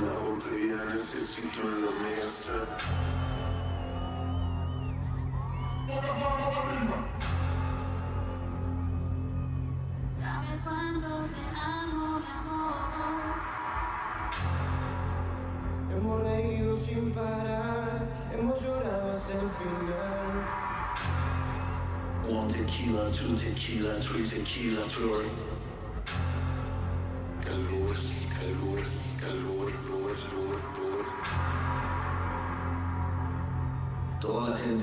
La botella necesito en la mesa. Sabes cuánto te amo, mi amor. Hemos reído sin parar, hemos llorado hasta el final. One tequila, two tequila, three tequila, flor.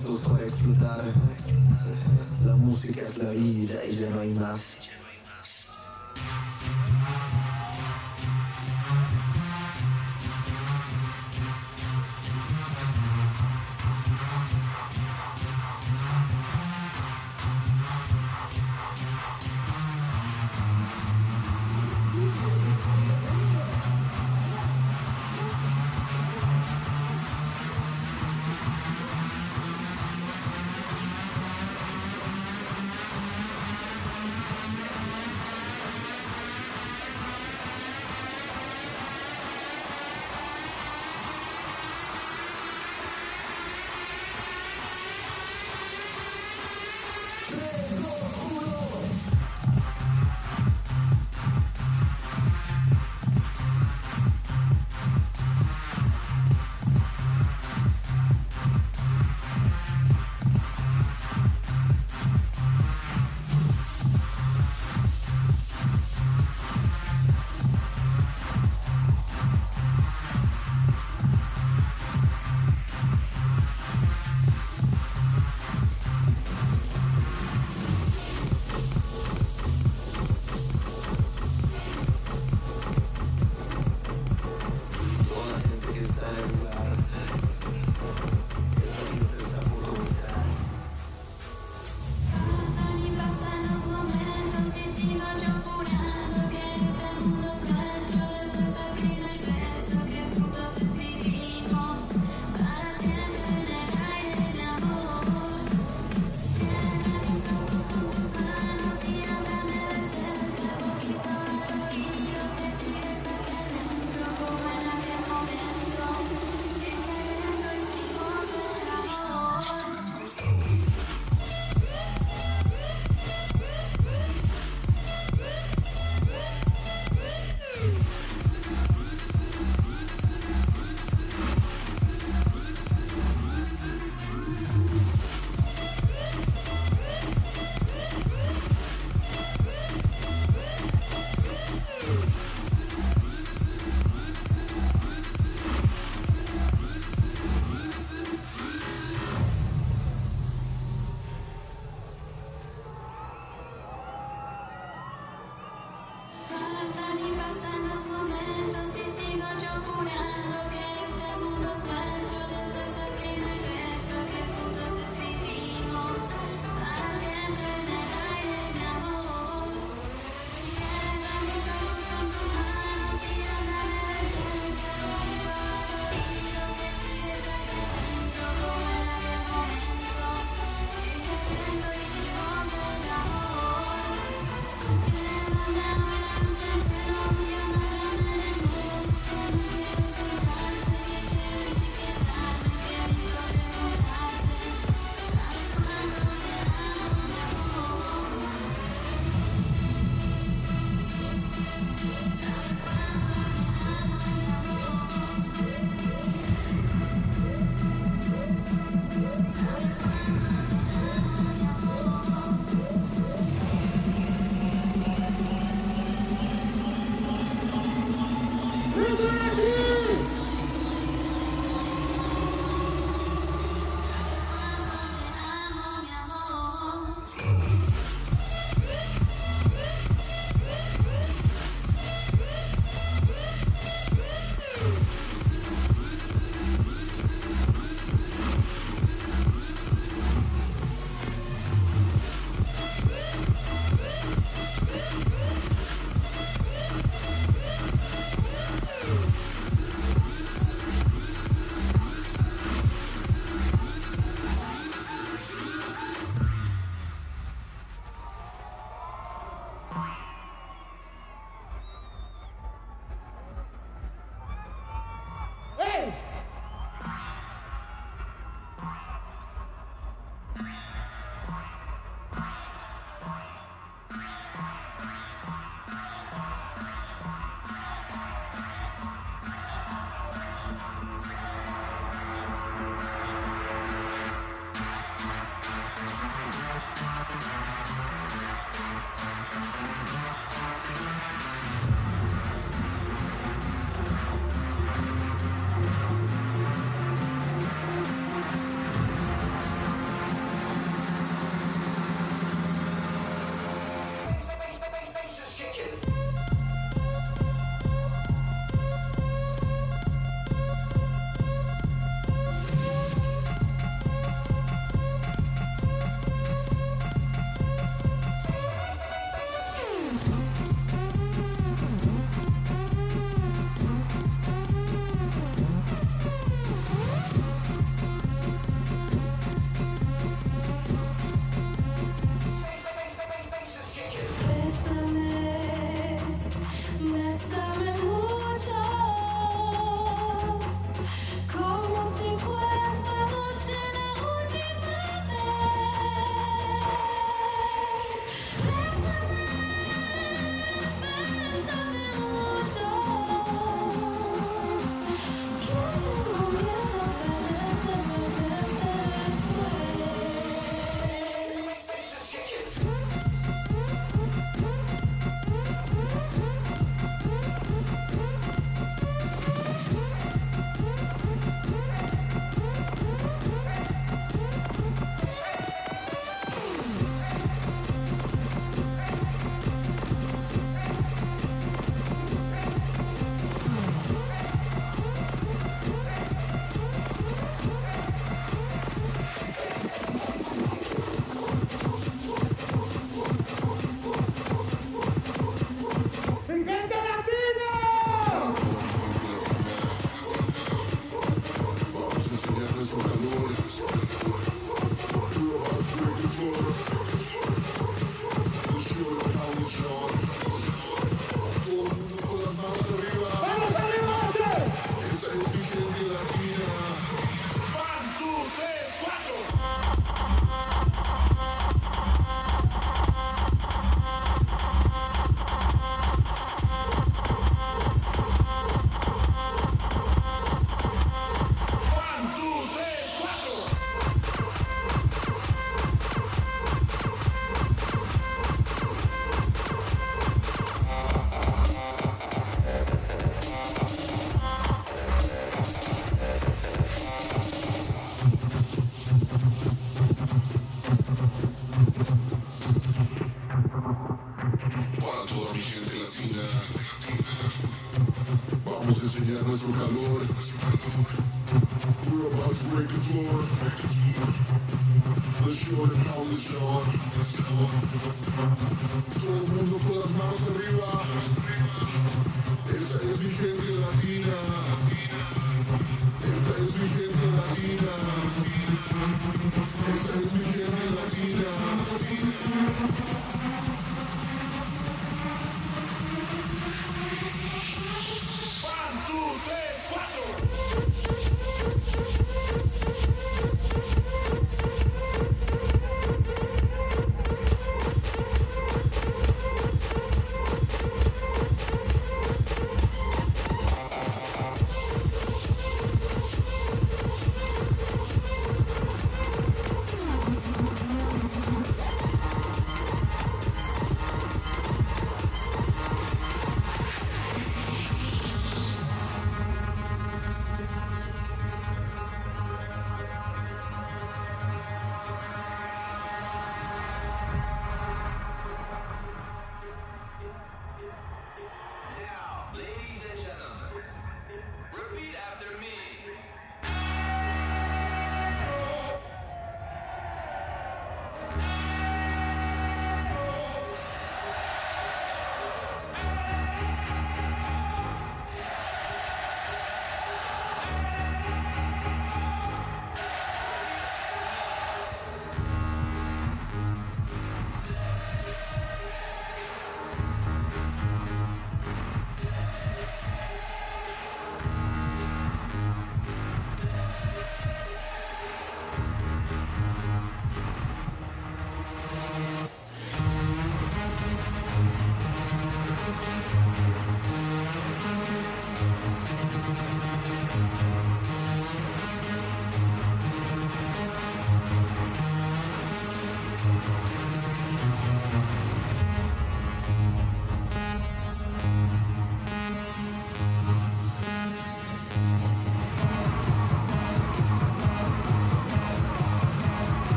Listos para explotar. La música es la vida y ya no hay más.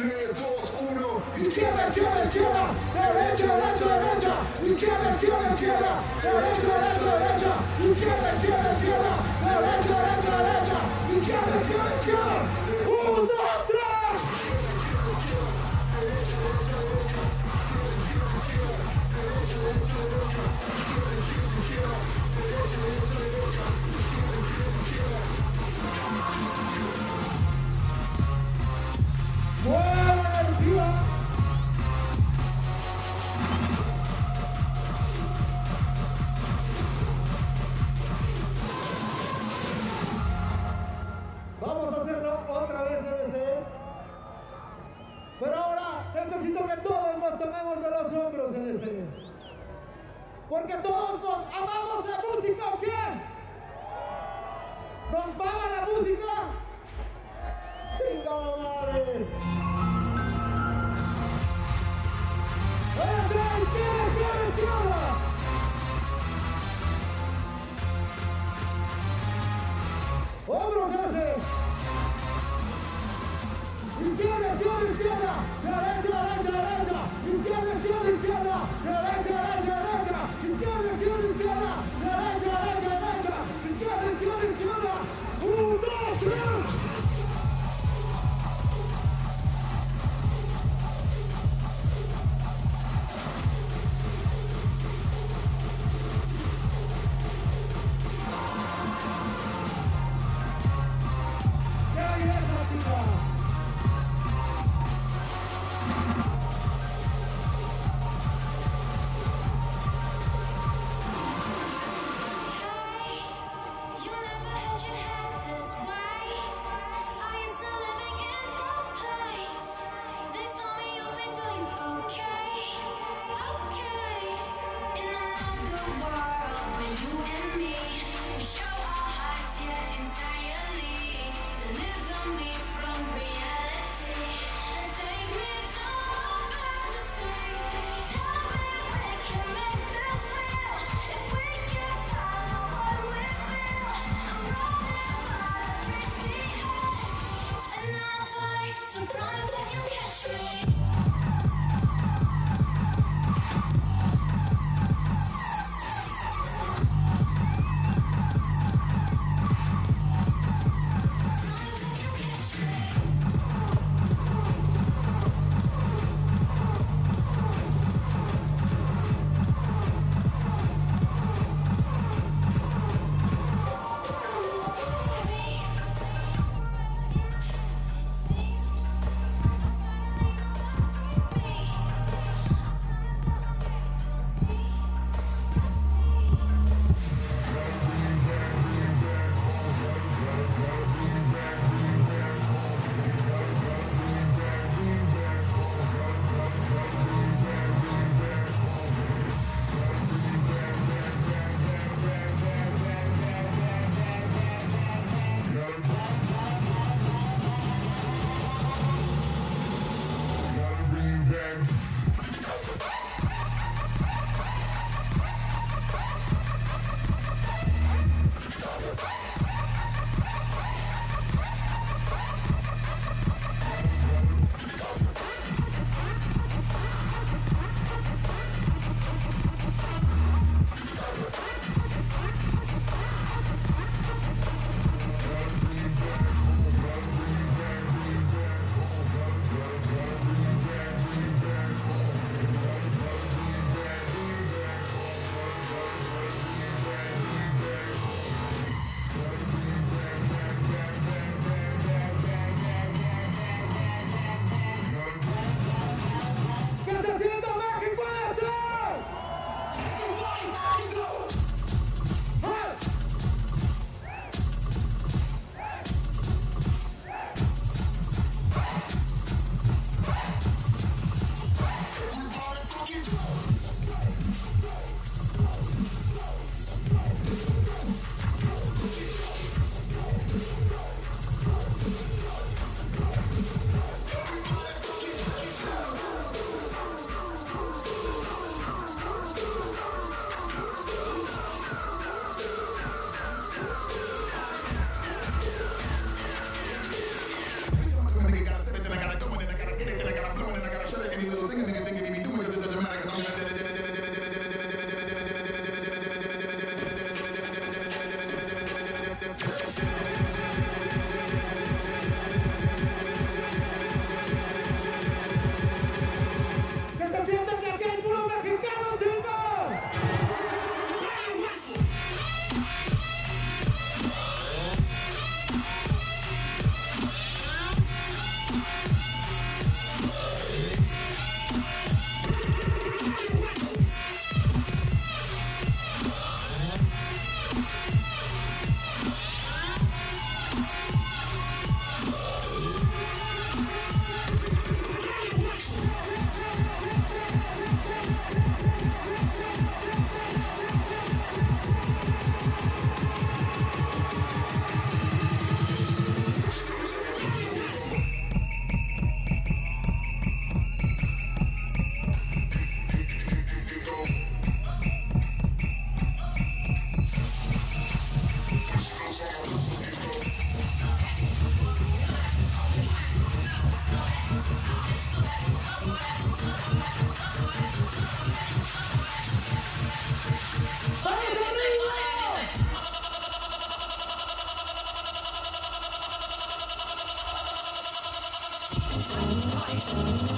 3, 2, 1. Izquierda, izquierda, izquierda. Derecha, derecha, derecha. Izquierda, izquierda, izquierda. Derecha, derecha, derecha. Izquierda, izquierda, izquierda. Derecha, derecha, derecha. Izquierda, izquierda, izquierda. tomamos de los hombros en el Señor. Porque todos nos amamos la música, ¿o qué? Nos mama la música.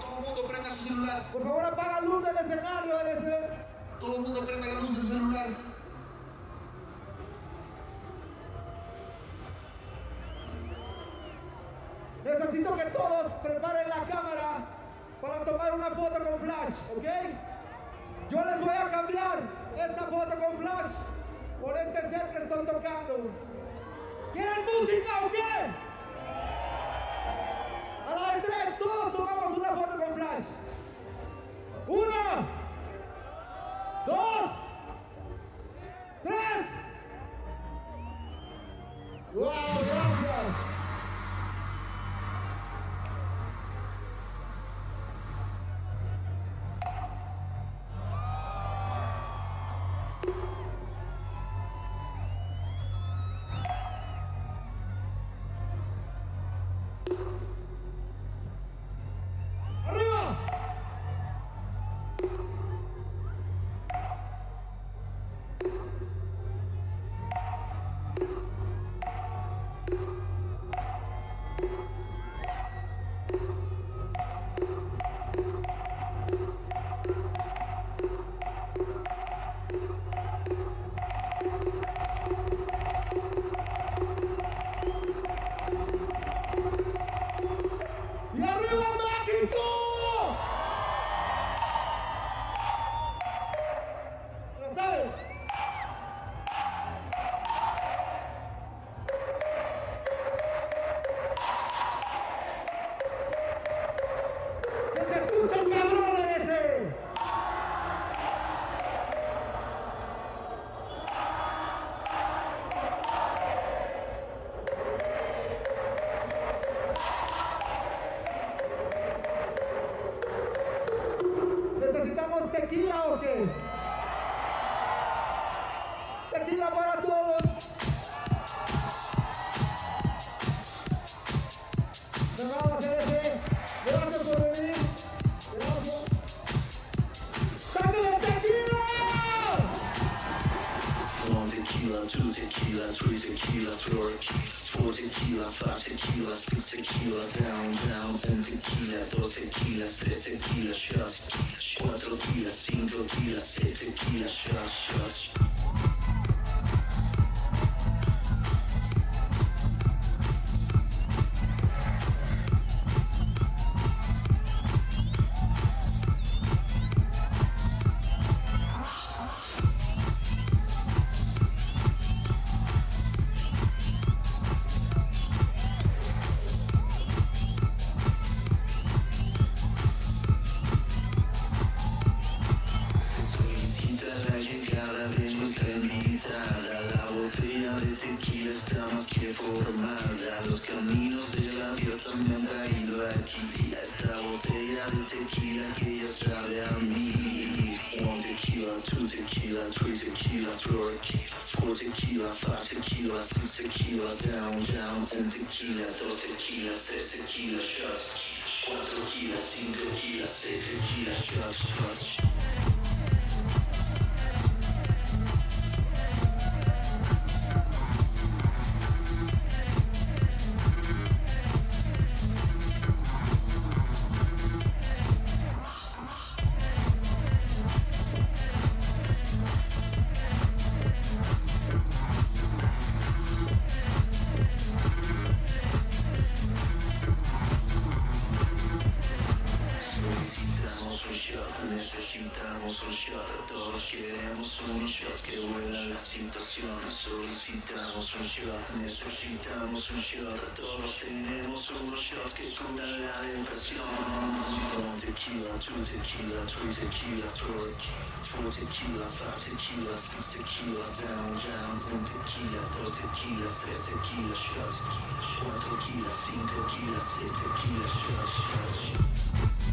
todo el mundo prenda su celular, Por favor, apaga la luz del escenario, LC. todo el mundo prenda la luz del celular. Necesito que todos preparen la cámara para tomar una foto con flash, ¿ok? Yo les voy a cambiar esta foto con flash por este set que estoy tocando. ¿Quieren música o qué? A la de tres, todos tomamos una foto con flash. Una, dos, tres. ¡Wow! Gracias. Que formada. Los caminos de la fiesta me han traído aquí. A esta botella de tequila que ya sabe a mí. One tequila, two tequila, three tequila, four, four tequila, five tequila, six tequila, down, down, ten tequila, dos tequilas, tres tequila, shots. Cuatro tequilas, cinco tequilas, seis tequila, shots, shots. Two tequila, three tequila, four, four tequila, five tequila, six tequila, down, down, ten tequila, dos tequilas, tres tequila shots, cuatro tequilas, cinco tequilas, seis tequila shots, shots.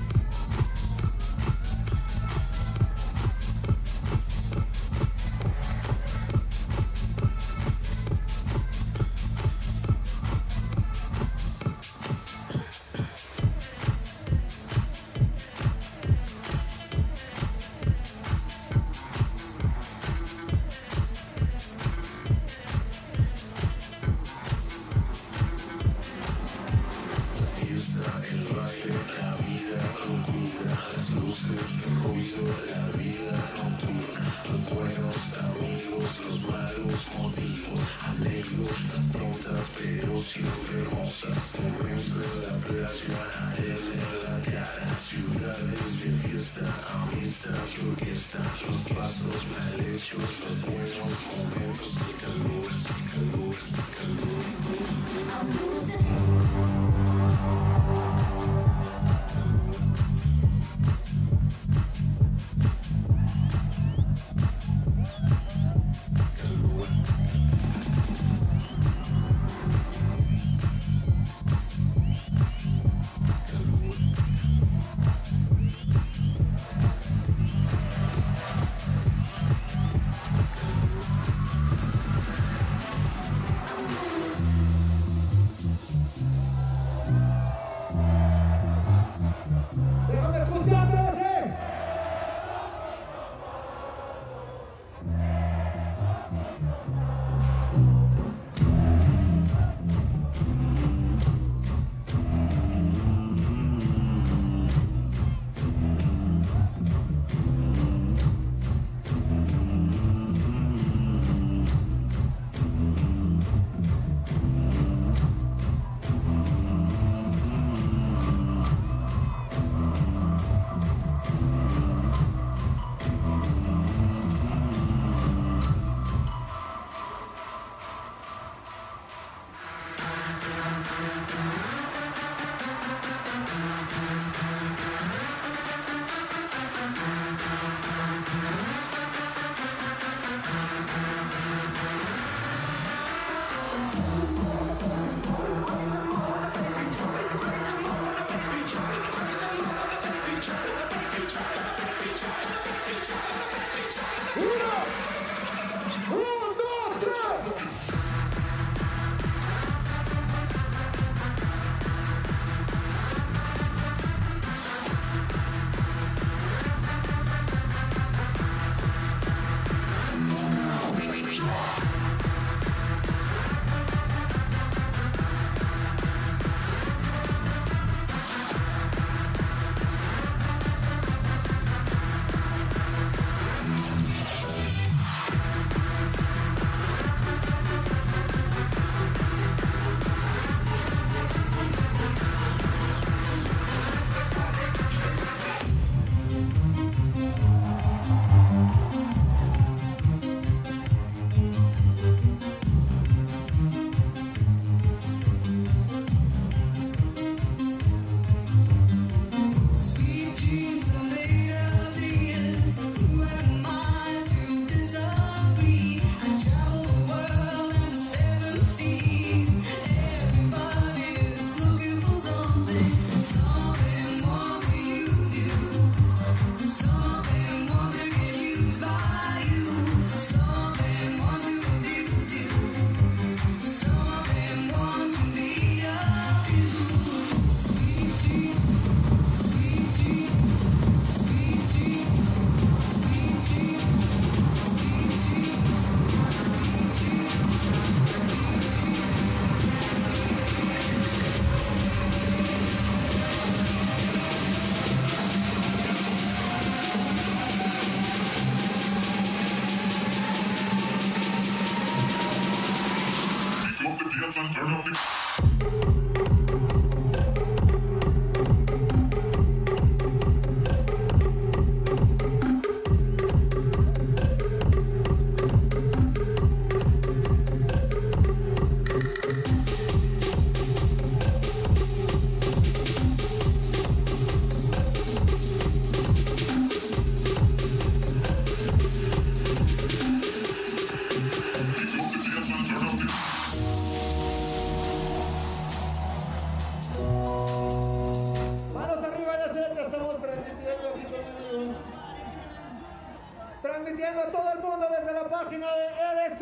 transmitiendo a todo el mundo desde la página de EDC.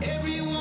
Everyone.